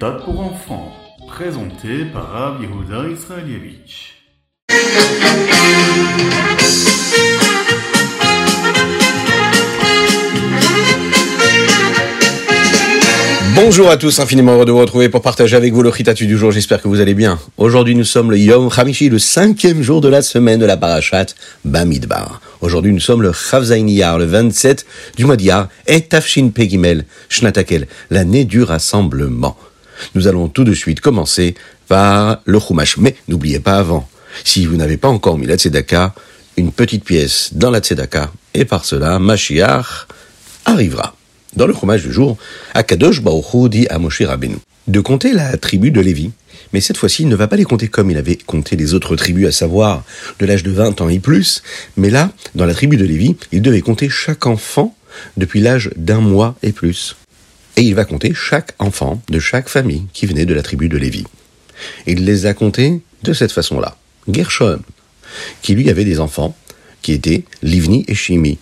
méthode pour enfants, présenté par Rav Yehuda Israelievich. Bonjour à tous, infiniment heureux de vous retrouver pour partager avec vous le Ritatu du jour. J'espère que vous allez bien. Aujourd'hui, nous sommes le Yom Hamishi, le cinquième jour de la semaine de la Parashat Bamidbar. Aujourd'hui, nous sommes le Chavzainiyar, le 27 du mois d'Iyar, et Tafshin Pegimel, Shnatakel, l'année du rassemblement. Nous allons tout de suite commencer par le Chumash. Mais n'oubliez pas avant, si vous n'avez pas encore mis la Tzedaka, une petite pièce dans la Tzedaka, et par cela, Mashiach arrivera. Dans le fromage du jour, Akadosh Baruch dit à Moshe de compter la tribu de Lévi. Mais cette fois-ci, il ne va pas les compter comme il avait compté les autres tribus, à savoir de l'âge de 20 ans et plus. Mais là, dans la tribu de Lévi, il devait compter chaque enfant depuis l'âge d'un mois et plus. Et il va compter chaque enfant de chaque famille qui venait de la tribu de Lévi. Il les a comptés de cette façon-là. Gershon, qui lui avait des enfants, qui étaient Livni et Shimi.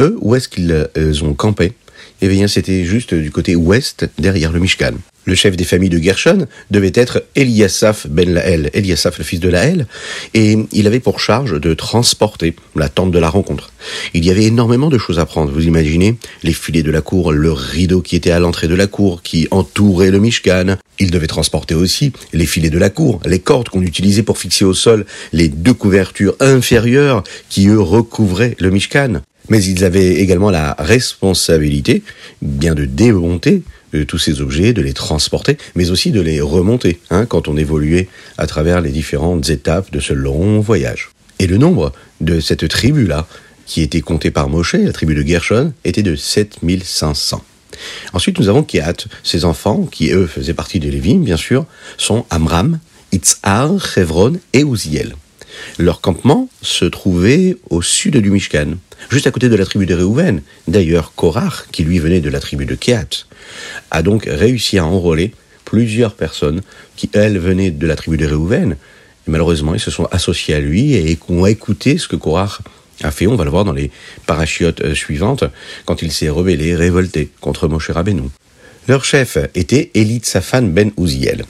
Eux, où est-ce qu'ils euh, ont campé? Eh bien, c'était juste du côté ouest, derrière le Mishkan. Le chef des familles de Gershon devait être Eliasaph ben Laël, Eliasaph le fils de Laël, et il avait pour charge de transporter la tente de la rencontre. Il y avait énormément de choses à prendre, vous imaginez Les filets de la cour, le rideau qui était à l'entrée de la cour, qui entourait le Mishkan. Il devait transporter aussi les filets de la cour, les cordes qu'on utilisait pour fixer au sol les deux couvertures inférieures qui, eux, recouvraient le Mishkan. Mais ils avaient également la responsabilité bien de démonter euh, tous ces objets, de les transporter, mais aussi de les remonter, hein, quand on évoluait à travers les différentes étapes de ce long voyage. Et le nombre de cette tribu-là, qui était compté par Moshe, la tribu de Gershon, était de 7500. Ensuite, nous avons Kehat, ses enfants, qui eux faisaient partie de Lévi, bien sûr, sont Amram, Itzhar, Chevron et Uziel. Leur campement se trouvait au sud du Mishkan, juste à côté de la tribu de Réhouven. D'ailleurs, Korach, qui lui venait de la tribu de Kehat, a donc réussi à enrôler plusieurs personnes qui, elles, venaient de la tribu de Réhouven. malheureusement, ils se sont associés à lui et ont écouté ce que Korach a fait, on va le voir dans les parachiotes euh, suivantes, quand il s'est rebellé, révolté contre Moshe Rabbeinu. Leur chef était Elit Safan ben Uziel.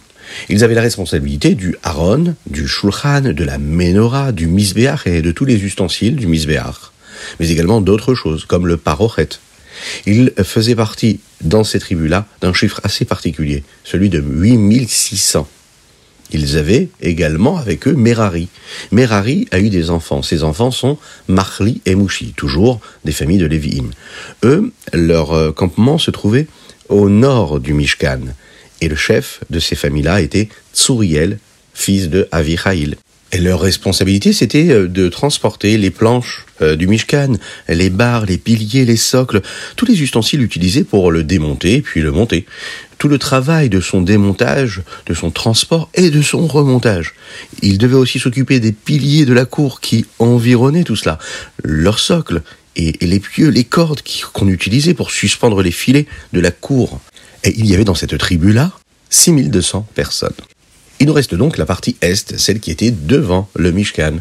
Ils avaient la responsabilité du Haron, du Shulchan, de la Menorah, du Misbéach et de tous les ustensiles du Misbéach, mais également d'autres choses, comme le Parochet. Ils faisaient partie, dans ces tribus-là, d'un chiffre assez particulier, celui de 8600. Ils avaient également avec eux Merari. Merari a eu des enfants. Ces enfants sont Marli et Mouchi, toujours des familles de Lévi'im. Eux, leur euh, campement se trouvait au nord du Mishkan. Et le chef de ces familles-là était Tsuriel, fils de Avichaïl. Et leur responsabilité, c'était euh, de transporter les planches euh, du Mishkan, les barres, les piliers, les socles, tous les ustensiles utilisés pour le démonter puis le monter. Tout le travail de son démontage, de son transport et de son remontage. Il devait aussi s'occuper des piliers de la cour qui environnaient tout cela, leurs socles et, les pieux, les cordes qu'on utilisait pour suspendre les filets de la cour. Et il y avait dans cette tribu-là 6200 personnes. Il nous reste donc la partie est, celle qui était devant le Mishkan.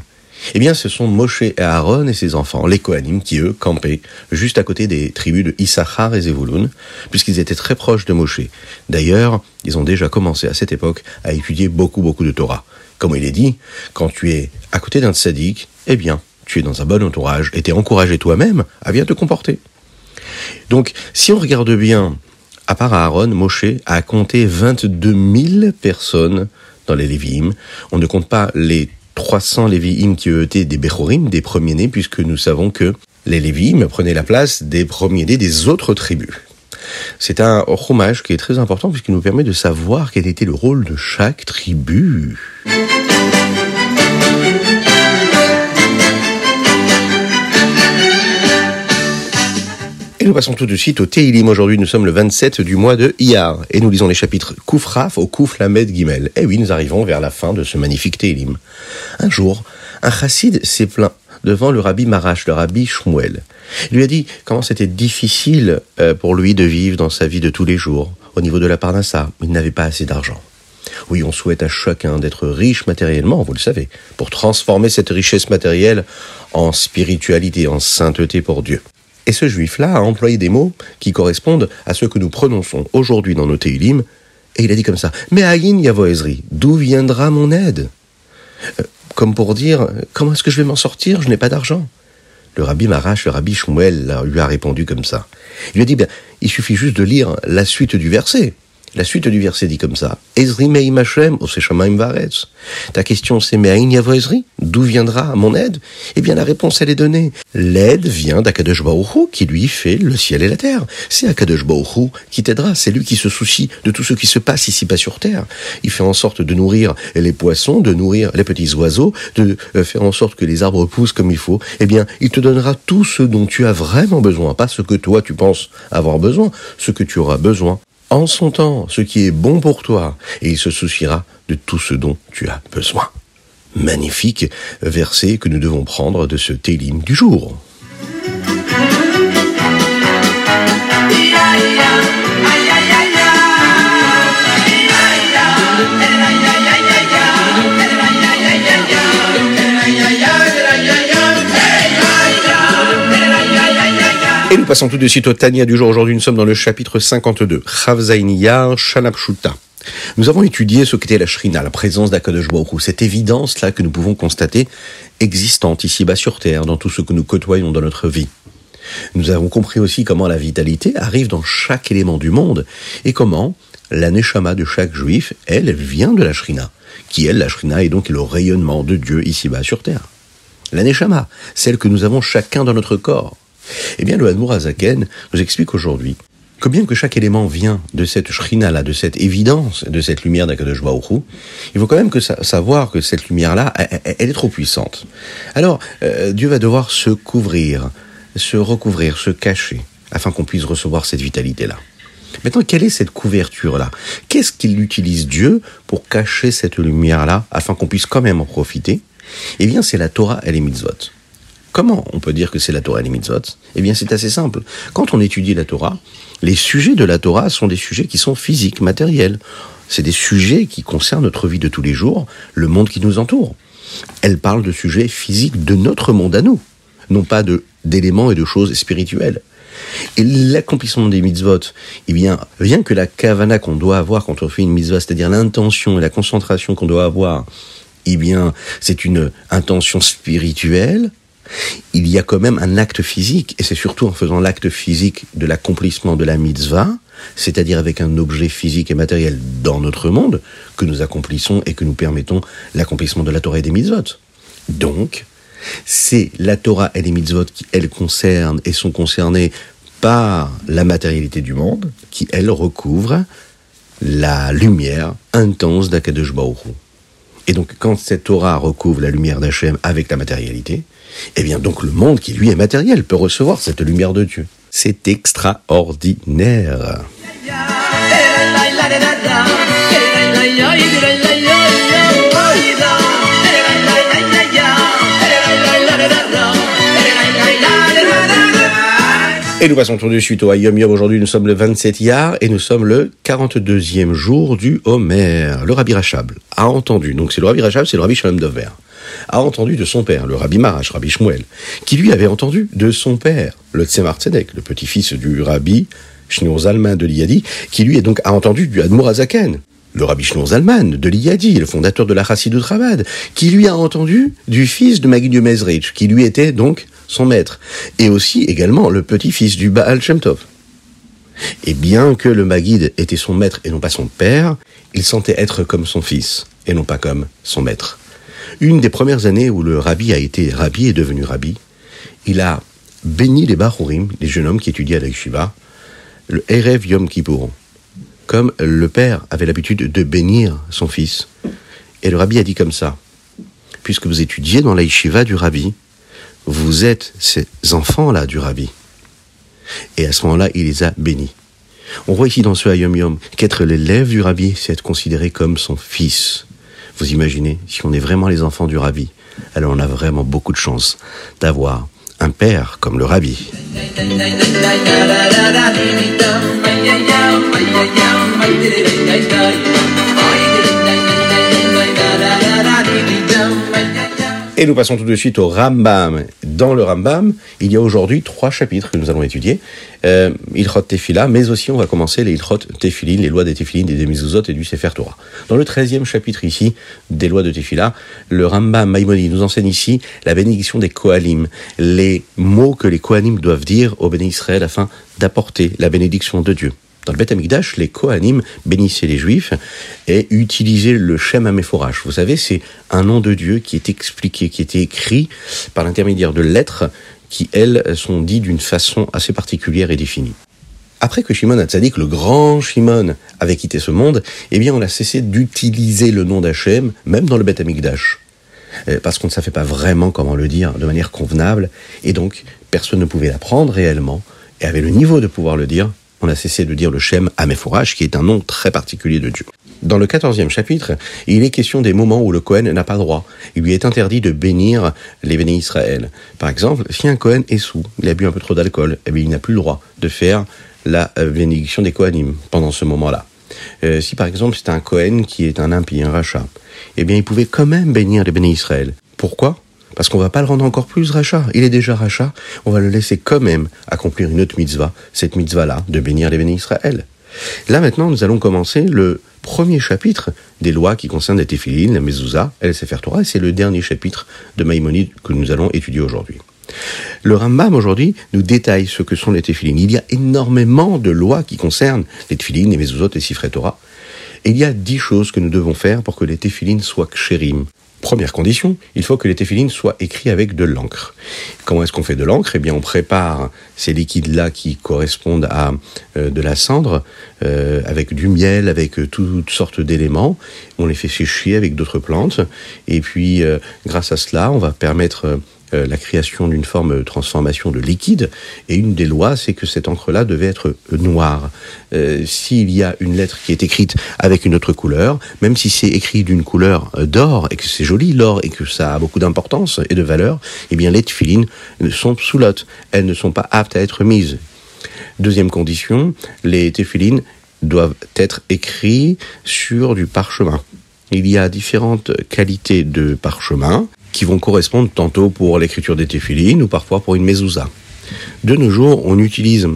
Eh bien, ce sont Moshe et Aaron et ses enfants, les Kohanim, qui eux campaient juste à côté des tribus de Issachar et Zevulun, puisqu'ils étaient très proches de Moshe. D'ailleurs, ils ont déjà commencé à cette époque à étudier beaucoup, beaucoup de Torah. Comme il est dit, quand tu es à côté d'un tzaddik, eh bien, tu es dans un bon entourage et t'es encouragé toi-même à bien te comporter. Donc, si on regarde bien à part Aaron, Moshe a compté 22 000 personnes dans les Lévi'im. On ne compte pas les 300 Lévi'im qui étaient des Bechorim, des premiers-nés, puisque nous savons que les Lévi'im prenaient la place des premiers-nés des autres tribus. C'est un hommage qui est très important puisqu'il nous permet de savoir quel était le rôle de chaque tribu. Et nous passons tout de suite au Teilim. Aujourd'hui, nous sommes le 27 du mois de Iyar. Et nous lisons les chapitres Koufraf au Kouf Lamed Gimel. Et oui, nous arrivons vers la fin de ce magnifique Teilim. Un jour, un chassid s'est plaint devant le rabbi Marash, le rabbi Shmuel. Il lui a dit comment c'était difficile euh, pour lui de vivre dans sa vie de tous les jours. Au niveau de la parnassa, il n'avait pas assez d'argent. Oui, on souhaite à chacun d'être riche matériellement, vous le savez, pour transformer cette richesse matérielle en spiritualité, en sainteté pour Dieu. Et ce juif-là a employé des mots qui correspondent à ce que nous prononçons aujourd'hui dans nos Teilim, Et il a dit comme ça, mais Aïn Yavo Ezri, d'où viendra mon aide? Euh, Comme pour dire, comment est-ce que je vais m'en sortir? Je n'ai pas d'argent. Le rabbi Marash, le rabbi Shmuel, lui a répondu comme ça. Il lui a dit, bien, il suffit juste de lire la suite du verset. La suite du verset dit comme ça. Ezri meim Hashem, oseshamaim varetz. Ta question c'est, mais aïn Ezri? D'où viendra mon aide? Eh bien, la réponse, elle est donnée. L'aide vient d'Akadosh Baruch qui lui fait le ciel et la terre. C'est Akadosh Baruch qui t'aidera. C'est lui qui se soucie de tout ce qui se passe ici-bas sur terre. Il fait en sorte de nourrir les poissons, de nourrir les petits oiseaux, de euh, faire en sorte que les arbres poussent comme il faut. Eh bien, il te donnera tout ce dont tu as vraiment besoin. Pas ce que toi tu penses avoir besoin, ce que tu auras besoin en son temps, ce qui est bon pour toi, et il se souciera de tout ce dont tu as besoin. Magnifique verset que nous devons prendre de ce télim du jour. Passons tout de suite au Tania du jour. Aujourd'hui, nous sommes dans le chapitre 52. Chavzainiyar Shanapshuta. Nous avons étudié ce qu'était la Shrina, la présence d'Akadosh cette évidence-là que nous pouvons constater existante ici-bas sur Terre, dans tout ce que nous côtoyons dans notre vie. Nous avons compris aussi comment la vitalité arrive dans chaque élément du monde et comment la Neshama de chaque juif, elle, vient de la Shrina, qui elle, la Shrina, est donc le rayonnement de Dieu ici-bas sur Terre. La Neshama, celle que nous avons chacun dans notre corps. Eh bien, le Hadmour Azaken nous explique aujourd'hui que bien que chaque élément vient de cette shrina-là, de cette évidence, de cette lumière d'Akadosh Baruch il faut quand même que sa savoir que cette lumière-là, elle, est trop puissante. Alors, euh, Dieu va devoir se couvrir, se recouvrir, se cacher, afin qu'on puisse recevoir cette vitalité-là. Maintenant, quelle est cette couverture-là? Qu'est-ce qu'il utilise Dieu pour cacher cette lumière-là, afin qu'on puisse quand même en profiter? Eh bien, c'est la Torah et les mitzvot. Comment on peut dire que c'est la Torah et les mitzvot? Eh bien, c'est assez simple. Quand on étudie la Torah, les sujets de la Torah sont des sujets qui sont physiques, matériels. C'est des sujets qui concernent notre vie de tous les jours, le monde qui nous entoure. Elle parle de sujets physiques de notre monde à nous, non pas de d'éléments et de choses spirituelles. Et l'accomplissement des mitzvot, eh bien, rien que la kavana qu'on doit avoir quand on fait une mitzvah, c'est-à-dire l'intention et la concentration qu'on doit avoir, eh bien, c'est une intention spirituelle, il y a quand même un acte physique, et c'est surtout en faisant l'acte physique de l'accomplissement de la mitzvah, c'est-à-dire avec un objet physique et matériel dans notre monde, que nous accomplissons et que nous permettons l'accomplissement de la Torah et des mitzvot. Donc, c'est la Torah et les mitzvot qui, elles, concernent et sont concernées par la matérialité du monde, qui, elles, recouvrent la lumière intense d'Akadosh Baruch. Et donc, quand cette Torah recouvre la lumière d'Hachem avec la matérialité, eh bien, donc le monde qui lui est matériel peut recevoir cette lumière de Dieu. C'est extraordinaire. Et nous passons tout de suite au Ayom Yom. Aujourd'hui, nous sommes le 27 Yar et nous sommes le 42e jour du Homer. Le Rabbi Rachab a entendu, donc c'est le Rabbi Rachab, c'est le Rabbi Shalom Dover, a entendu de son père, le Rabbi Marash, Rabbi Shmuel, qui lui avait entendu de son père, le Tzemar Tzedek, le petit-fils du Rabbi Shneur Zalman de l'Iyadi, qui lui donc entendu du Admour Azaken, le Rabbi Shneur Zalman de l'Iyadi, le fondateur de la Chassidut Travad, qui lui a entendu du fils de Magid Mezrich, qui lui était donc son maître, et aussi également le petit-fils du Baal Shem Tov. Et bien que le Magid était son maître et non pas son père, il sentait être comme son fils et non pas comme son maître. Une des premières années où le rabbi a été rabbi et devenu rabbi, il a béni les Bahurim, les jeunes hommes qui étudiaient à la le Erev Yom Kippour, comme le père avait l'habitude de bénir son fils. Et le rabbi a dit comme ça, puisque vous étudiez dans la du rabbi, vous êtes ces enfants-là du rabbi. Et à ce moment-là, il les a bénis. On voit ici dans ce Hayom Yom qu'être l'élève du rabbi, c'est être considéré comme son fils. Vous imaginez, si on est vraiment les enfants du rabbi, alors on a vraiment beaucoup de chance d'avoir un père comme le rabbi. Et nous passons tout de suite au Rambam. Dans le Rambam, il y a aujourd'hui trois chapitres que nous allons étudier. Euh, Ilchot Tefila, mais aussi on va commencer les Ilchot Tefilin, les lois des Tefilin, des Demizuzot et du Sefer Torah. Dans le treizième chapitre ici, des lois de Tefila, le Rambam Maïmoni nous enseigne ici la bénédiction des Kohanim, les mots que les Kohanim doivent dire au Béni Israël afin d'apporter la bénédiction de Dieu. Dans le Beth Amikdash, les Kohanim bénissaient les Juifs et utilisaient le Shem Améphorach. Vous savez, c'est un nom de Dieu qui est expliqué, qui était écrit par l'intermédiaire de lettres qui, elles, sont dites d'une façon assez particulière et définie. Après que Shimon Hatzadik, le grand Shimon, avait quitté ce monde, eh bien, on a cessé d'utiliser le nom d'Hachem, même dans le Beth Amikdash. Euh, parce qu'on ne savait pas vraiment comment le dire de manière convenable, et donc personne ne pouvait l'apprendre réellement, et avait le niveau de pouvoir le dire on a cessé de dire le Shem Améphorach, qui est un nom très particulier de Dieu. Dans le quatorzième chapitre, il est question des moments où le Cohen n'a pas droit. Il lui est interdit de bénir les bénis Israël. Par exemple, si un Cohen est sous, il a bu un peu trop d'alcool, eh bien, il n'a plus le droit de faire la euh, bénédiction des Kohanim pendant ce moment-là. Euh, si par exemple c'est un Cohen qui est un impie, un rachat, eh bien il pouvait quand même bénir les bénis Israël. Pourquoi? Parce qu'on va pas le rendre encore plus rachat. Il est déjà rachat. On va le laisser quand même accomplir une autre mitzvah, cette mitzvah-là, de bénir les bénis Israël. Là, maintenant, nous allons commencer le premier chapitre des lois qui concernent les téphilines, la mezouza et sefer Torah, et c'est le dernier chapitre de Maïmonide que nous allons étudier aujourd'hui. Le Rambam aujourd'hui nous détaille ce que sont les téphilines. Il y a énormément de lois qui concernent les téphilines, les mezuzot et les Torah. Et il y a dix choses que nous devons faire pour que les téphilines soient kshérim, Première condition, il faut que les téphilines soient écrits avec de l'encre. Comment est-ce qu'on fait de l'encre? Eh bien, on prépare ces liquides-là qui correspondent à euh, de la cendre, euh, avec du miel, avec euh, toutes sortes d'éléments. On les fait sécher avec d'autres plantes. Et puis, grâce à cela, on va permettre euh, la création d'une forme de transformation de liquide. Et une des lois, c'est que cette encre-là devait être noire. Euh, s'il y a une lettre qui est écrite avec une autre couleur, même si c'est écrit d'une couleur euh, d'or et que c'est joli l'or et que ça a beaucoup d'importance et de valeur, eh bien les tefilines sont sous lotte. Elles ne sont pas aptes à être mises. Deuxième condition, les téphilines doivent être écrits sur du parchemin. Il y a différentes qualités de parchemin qui vont correspondre tantôt pour l'écriture des téphilines ou parfois pour une mezouza. De nos jours, on utilise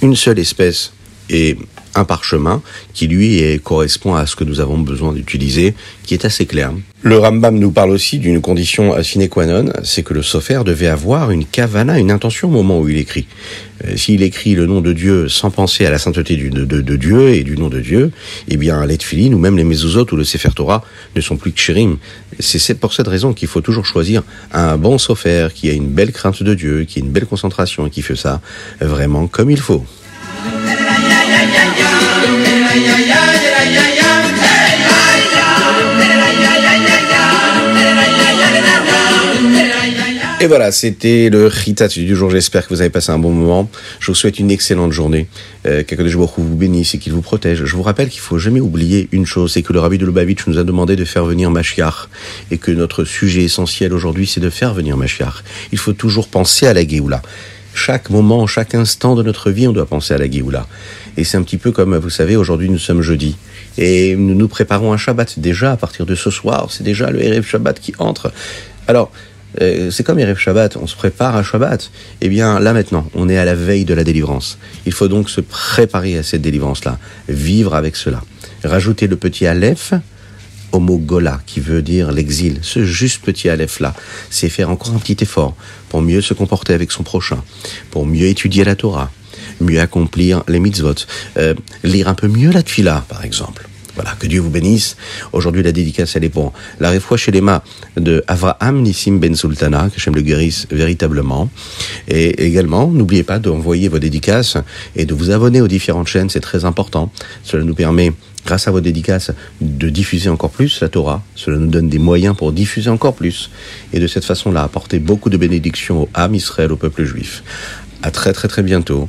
une seule espèce et un parchemin qui lui correspond à ce que nous avons besoin d'utiliser, qui est assez clair. Le Rambam nous parle aussi d'une condition sine qua non, c'est que le sofer devait avoir une kavana, une intention au moment où il écrit. Euh, s'il écrit le nom de Dieu sans penser à la sainteté de, Dieu et du nom de Dieu, eh bien les ou même les mezuzot ou le sefer Torah ne sont plus que kshérim. C'est pour cette raison qu'il faut toujours choisir un bon sofer qui a une belle crainte de Dieu, qui a une belle concentration et qui fait ça vraiment comme il faut. Et voilà, c'était le Ritat du jour. J'espère que vous avez passé un bon moment. Je vous souhaite une excellente journée. Euh, de vous bénisse et qu'il vous protège. Je vous rappelle qu'il faut jamais oublier une chose, c'est que le Rabbi de Lubavitch nous a demandé de faire venir Mashiach. Et que notre sujet essentiel aujourd'hui, c'est de faire venir Mashiach. Il faut toujours penser à la Géoula. Chaque moment, chaque instant de notre vie, on doit penser à la Géoula. Et c'est un petit peu comme, vous savez, aujourd'hui nous sommes jeudi. Et nous nous préparons un Shabbat déjà à partir de ce soir. C'est déjà le Erev Shabbat qui entre. Alors, euh, c'est comme Erev Shabbat, on se prépare à Shabbat. Eh bien, là maintenant, on est à la veille de la délivrance. Il faut donc se préparer à cette délivrance-là, vivre avec cela. Rajouter le petit Aleph au mot Gola, qui veut dire l'exil. Ce juste petit Aleph-là, c'est faire encore un petit effort pour mieux se comporter avec son prochain, pour mieux étudier la Torah, mieux accomplir les mitzvot, euh, lire un peu mieux la Tfila, par exemple. Voilà, que Dieu vous bénisse. Aujourd'hui, la dédicace, elle est pour la réfoua chez les mains de Avraham Nissim Ben Sultana, que j'aime le guérisse véritablement. Et également, n'oubliez pas d'envoyer vos dédicaces et de vous abonner aux différentes chaînes, c'est très important. Cela nous permet, grâce à vos dédicaces, de diffuser encore plus la Torah. Cela nous donne des moyens pour diffuser encore plus. Et de cette façon-là, apporter beaucoup de bénédictions au âme Israël, au peuple juif. À très très très bientôt